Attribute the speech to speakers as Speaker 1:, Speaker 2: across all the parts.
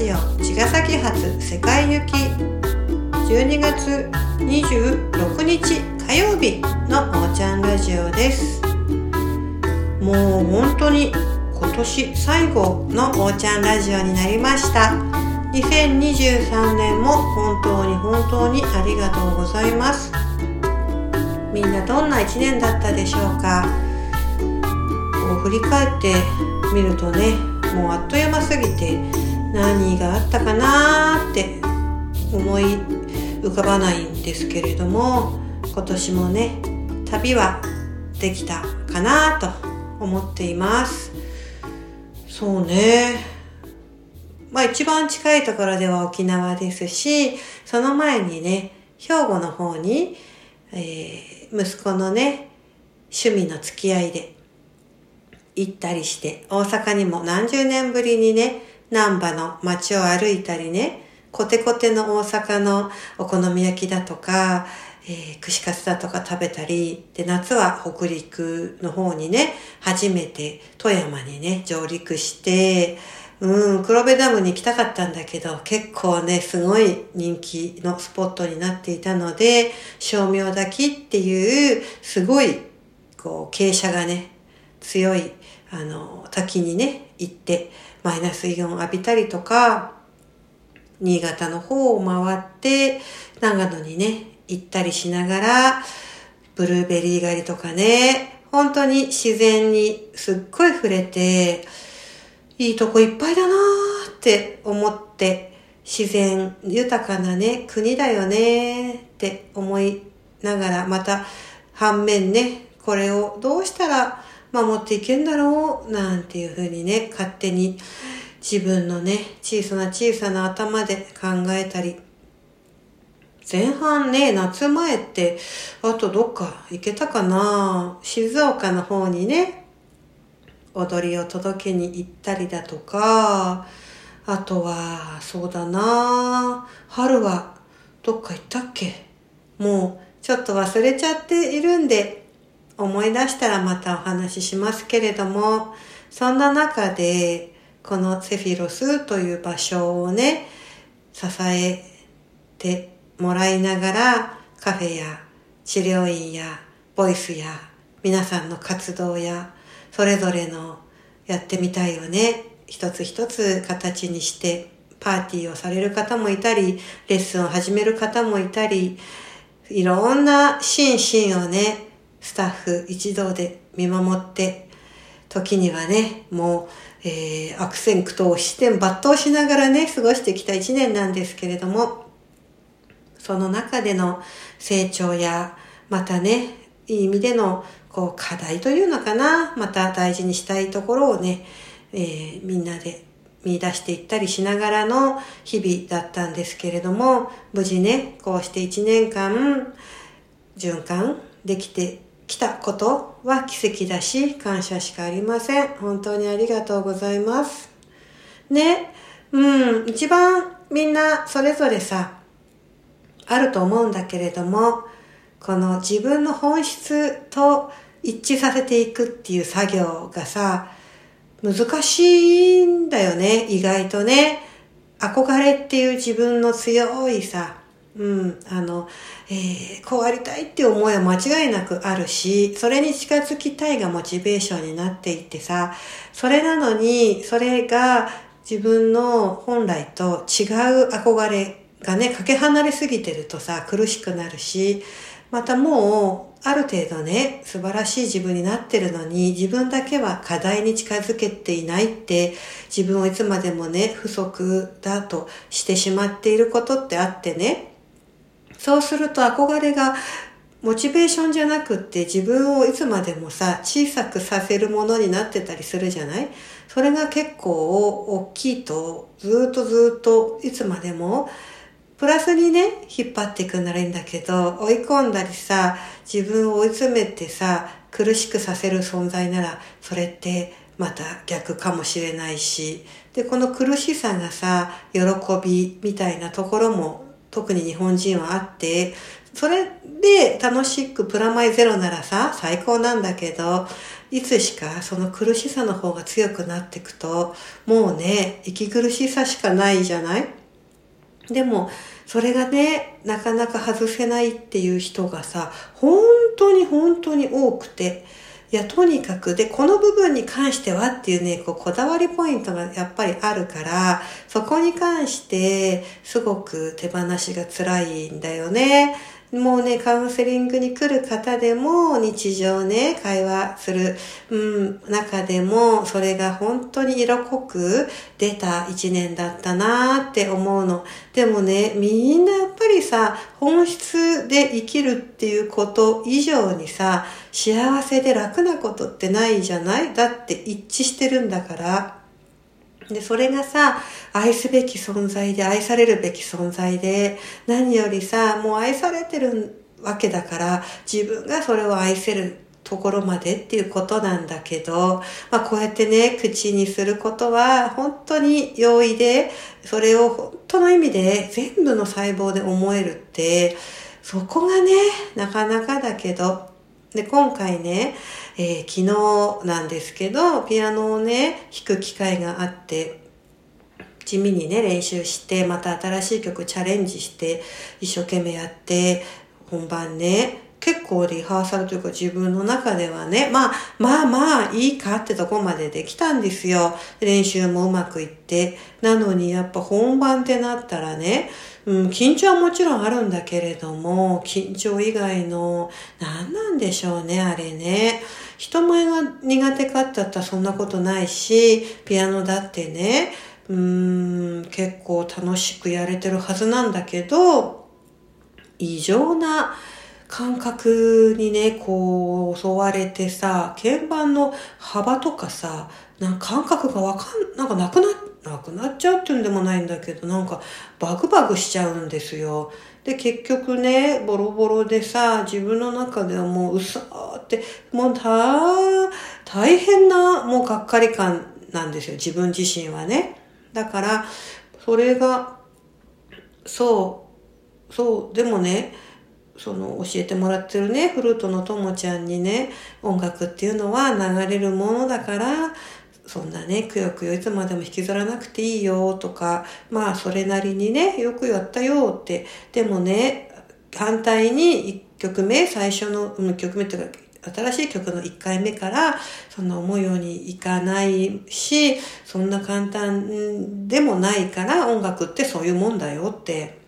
Speaker 1: ジオ茅ヶ崎発世界行き。12月26日火曜日のおーちゃんラジオです。もう本当に今年最後のおーちゃんラジオになりました。2023年も本当に本当にありがとうございます。みんなどんな1年だったでしょうか？こう振り返ってみるとねもうあっという間すぎて何があったかなって思い浮かばないんですけれども今年もね旅はできたかなと思っています。そうね。まあ一番近いところでは沖縄ですしその前にね兵庫の方に、えー、息子のね趣味の付き合いで行ったりして、大阪にも何十年ぶりにね、南波の街を歩いたりね、コテコテの大阪のお好み焼きだとか、えー、串カツだとか食べたり、で、夏は北陸の方にね、初めて富山にね、上陸して、うん、黒部ダムに行きたかったんだけど、結構ね、すごい人気のスポットになっていたので、照明滝っていう、すごい、こう、傾斜がね、強いあの、滝にね、行って、マイナスイオン浴びたりとか、新潟の方を回って、長野にね、行ったりしながら、ブルーベリー狩りとかね、本当に自然にすっごい触れて、いいとこいっぱいだなーって思って、自然豊かなね、国だよねーって思いながら、また反面ね、これをどうしたら守っていけんだろうなんていうふうにね、勝手に自分のね、小さな小さな頭で考えたり、前半ね、夏前って、あとどっか行けたかな静岡の方にね、踊りを届けに行ったりだとか、あとは、そうだな春はどっか行ったっけ？もうちょっと忘れちゃっているんで、思い出したらまたお話ししますけれども、そんな中で、このセフィロスという場所をね、支えてもらいながら、カフェや治療院やボイスや皆さんの活動や、それぞれのやってみたいをね、一つ一つ形にして、パーティーをされる方もいたり、レッスンを始める方もいたり、いろんなシーンシンをね、スタッフ一同で見守って、時にはね、もう、えー、悪戦苦闘、視点抜刀しながらね、過ごしてきた一年なんですけれども、その中での成長や、またね、いい意味での、こう、課題というのかな、また大事にしたいところをね、えー、みんなで見出していったりしながらの日々だったんですけれども、無事ね、こうして一年間、循環できて来たことは奇跡だし、感謝しかありません。本当にありがとうございます。ね、うん、一番みんなそれぞれさ、あると思うんだけれども、この自分の本質と一致させていくっていう作業がさ、難しいんだよね、意外とね。憧れっていう自分の強いさ、うん、あの、えー、こうありたいって思いは間違いなくあるし、それに近づきたいがモチベーションになっていってさ、それなのに、それが自分の本来と違う憧れがね、かけ離れすぎてるとさ、苦しくなるし、またもう、ある程度ね、素晴らしい自分になってるのに、自分だけは課題に近づけていないって、自分をいつまでもね、不足だとしてしまっていることってあってね、そうすると憧れがモチベーションじゃなくって自分をいつまでもさ、小さくさせるものになってたりするじゃない？それが結構大きいと、ずっとずっといつまでも、プラスにね、引っ張っていくならいいんだけど、追い込んだりさ、自分を追い詰めてさ、苦しくさせる存在なら、それってまた逆かもしれないし、で、この苦しさがさ、喜びみたいなところも特に日本人はあって、それで楽しくプラマイゼロならさ、最高なんだけど、いつしかその苦しさの方が強くなっていくと、もうね、息苦しさしかないじゃない？でも、それがね、なかなか外せないっていう人がさ、本当に本当に多くて、いや、とにかく、で、この部分に関してはっていうね、こう、こだわりポイントがやっぱりあるから、そこに関して、すごく手放しが辛いんだよね。もうね、カウンセリングに来る方でも、日常ね、会話する、うん、中でも、それが本当に色濃く出た一年だったなーって思うの。でもね、みんなやっぱりさ、本質で生きるっていうこと以上にさ、幸せで楽なことってないじゃない？だって一致してるんだから。で、それがさ、愛すべき存在で、愛されるべき存在で、何よりさ、もう愛されてるわけだから、自分がそれを愛せるところまでっていうことなんだけど、まあこうやってね、口にすることは本当に容易で、それを本当の意味で全部の細胞で思えるって、そこがね、なかなかだけど、で、今回ね、えー、昨日なんですけど、ピアノをね、弾く機会があって、地味にね、練習して、また新しい曲チャレンジして、一生懸命やって、本番ね、結構リハーサルというか自分の中ではね、まあ、まあまあいいかってとこまでできたんですよ。練習もうまくいって。なのにやっぱ本番ってなったらね、うん、緊張はもちろんあるんだけれども、緊張以外の何なんでしょうね、あれね。人前が苦手かって言ったらそんなことないし、ピアノだってね、うーん、結構楽しくやれてるはずなんだけど、異常な感覚にね、こう、襲われてさ、鍵盤の幅とかさ、なんか感覚がわかん、なんかなくな、なくなっちゃうっていうんでもないんだけど、なんかバグバグしちゃうんですよ。で、結局ね、ボロボロでさ、自分の中ではもううさーって、もうた、大変な、もうがっかり感なんですよ、自分自身はね。だから、それが、そう、そう、でもね、その教えてもらってるね、フルートのともちゃんにね、音楽っていうのは流れるものだから、そんなね、くよくよいつまでも引きずらなくていいよとか、まあそれなりにね、よくやったよって。でもね、反対に1曲目、最初の、1曲目っていうか、新しい曲の1回目からそんな思うようにいかないし、そんな簡単でもないから音楽ってそういうもんだよって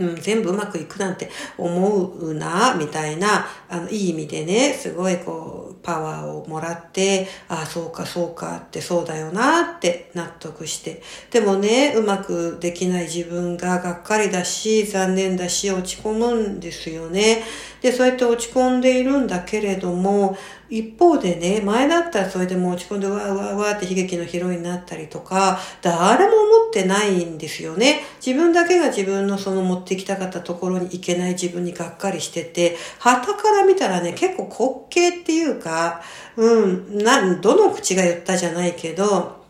Speaker 1: うん、全部うまくいくなんて思うな、みたいな、あの、いい意味でね、すごいこう、パワーをもらって、ああ、そうか、そうかって、そうだよなって納得して。でもね、うまくできない自分ががっかりだし、残念だし、落ち込むんですよね。で、そうやって落ち込んでいるんだけれども、一方でね、前だったらそれでも落ち込んでわーわーわーって悲劇のヒロインになったりとか、誰も思ってないんですよね。自分だけが自分のその持ってきたかったところに行けない自分にがっかりしてて、旗から見たらね、結構滑稽っていうか、うん、な、どの口が言ったじゃないけど、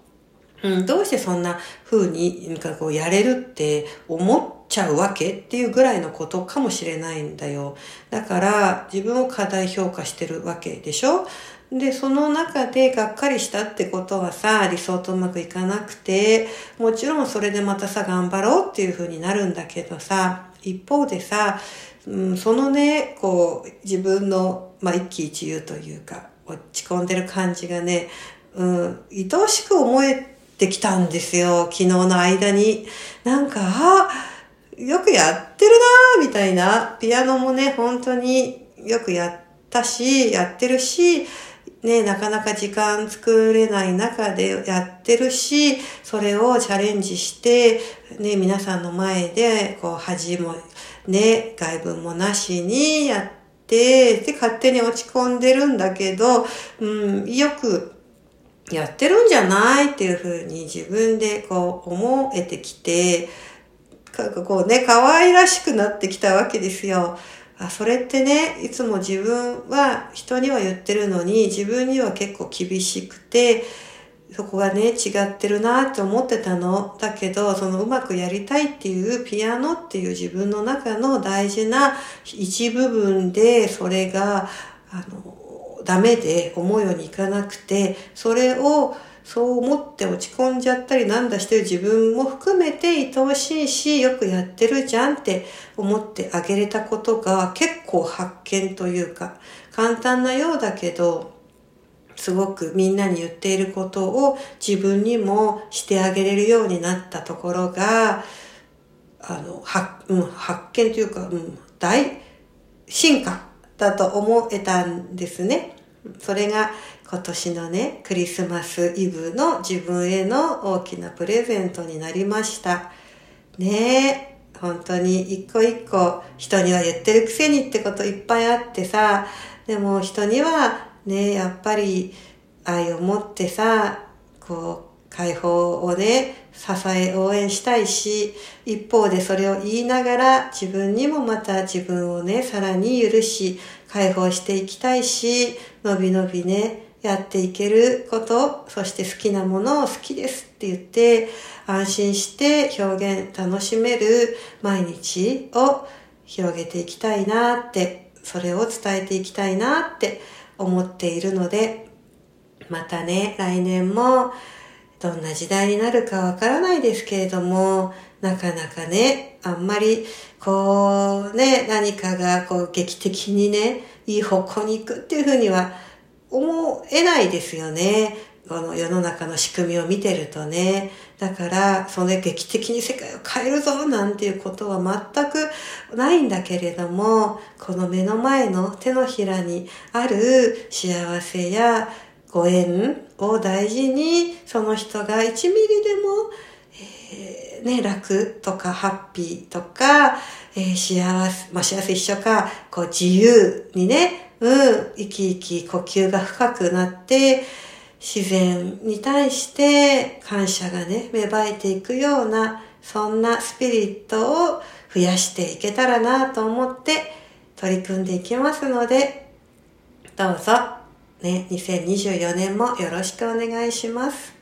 Speaker 1: うん、どうしてそんな風に、なんかこうやれるって思っちゃうわけっていうぐらいのことかもしれないんだよ。だから自分を過大評価してるわけでしょ？で、その中でがっかりしたってことはさ、理想とうまくいかなくて、もちろんそれでまたさ、頑張ろうっていう風になるんだけどさ、一方でさ、うん、そのね、こう、自分の、まあ、一喜一憂というか、落ち込んでる感じがね、うん、愛おしく思えてきたんですよ、昨日の間に。なんか、あ、よくやってるなみたいな。ピアノもね、本当によくやったし、やってるし、ね、なかなか時間作れない中でやってるし、それをチャレンジして、ね、皆さんの前で、こう、恥も、ね、外文もなしにやって、で、勝手に落ち込んでるんだけど、うん、よくやってるんじゃないっていうふうに自分でこう思えてきて、なんかこうね、可愛らしくなってきたわけですよ。あ、それってね、いつも自分は人には言ってるのに、自分には結構厳しくて、そこがね、違ってるなって思ってたの。だけど、そのうまくやりたいっていうピアノっていう自分の中の大事な一部分で、それが、あの、ダメで思うようにいかなくて、それをそう思って落ち込んじゃったりなんだしてる自分も含めて愛おしいし、よくやってるじゃんって思ってあげれたことが結構発見というか、簡単なようだけど、すごくみんなに言っていることを自分にもしてあげれるようになったところが、あの、発、うん、発見というか、うん、大進化だと思えたんですね。それが今年のね、クリスマスイブの自分への大きなプレゼントになりました。ねえ、本当に一個一個人には言ってるくせにってこといっぱいあってさ、でも人にはね、やっぱり愛を持ってさ、こう、解放をね、支え、応援したいし、一方でそれを言いながら自分にもまた自分をね、さらに許し、解放していきたいし、のびのびね、やっていけること、そして好きなものを好きですって言って、安心して表現楽しめる毎日を広げていきたいなって、それを伝えていきたいなって思っているので、またね、来年もどんな時代になるかわからないですけれども、なかなかね、あんまり、こうね、何かがこう劇的にね、いい方向に行くっていうふうには思えないですよね。この世の中の仕組みを見てるとね。だから、その劇的に世界を変えるぞなんていうことは全くないんだけれども、この目の前の手のひらにある幸せやご縁を大事に、その人が1ミリでも、えー、ね、楽とかハッピーとか、えー、幸せ、まあ、幸せ一緒か、こう自由にね、うん、生き生き呼吸が深くなって、自然に対して感謝がね、芽生えていくような、そんなスピリットを増やしていけたらなと思って取り組んでいきますので、どうぞね、2024年もよろしくお願いします。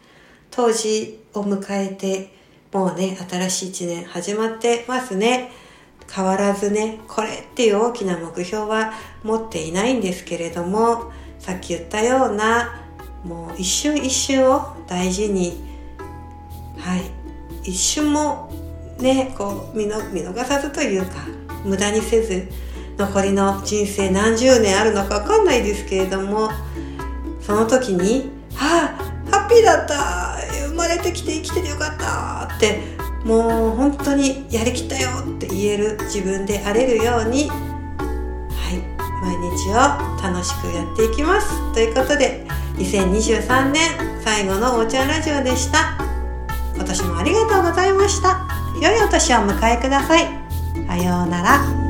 Speaker 1: 当時を迎えて、もうね、新しい一年始まってますね。変わらずね、これっていう大きな目標は持っていないんですけれども、さっき言ったような、もう一瞬一瞬を大事に、はい、一瞬もね、こう見の見逃さずというか、無駄にせず、残りの人生何十年あるのかわかんないですけれども、その時に「はあハッピーだった。生まれてきて生きててよかった」ってもう本当にやりきったよって言える自分であれるようにはい。毎日を楽しくやっていきます。ということで2023年最後のおーちゃんラジオでした。今年もありがとうございました。良いお年をお迎えください。さようなら。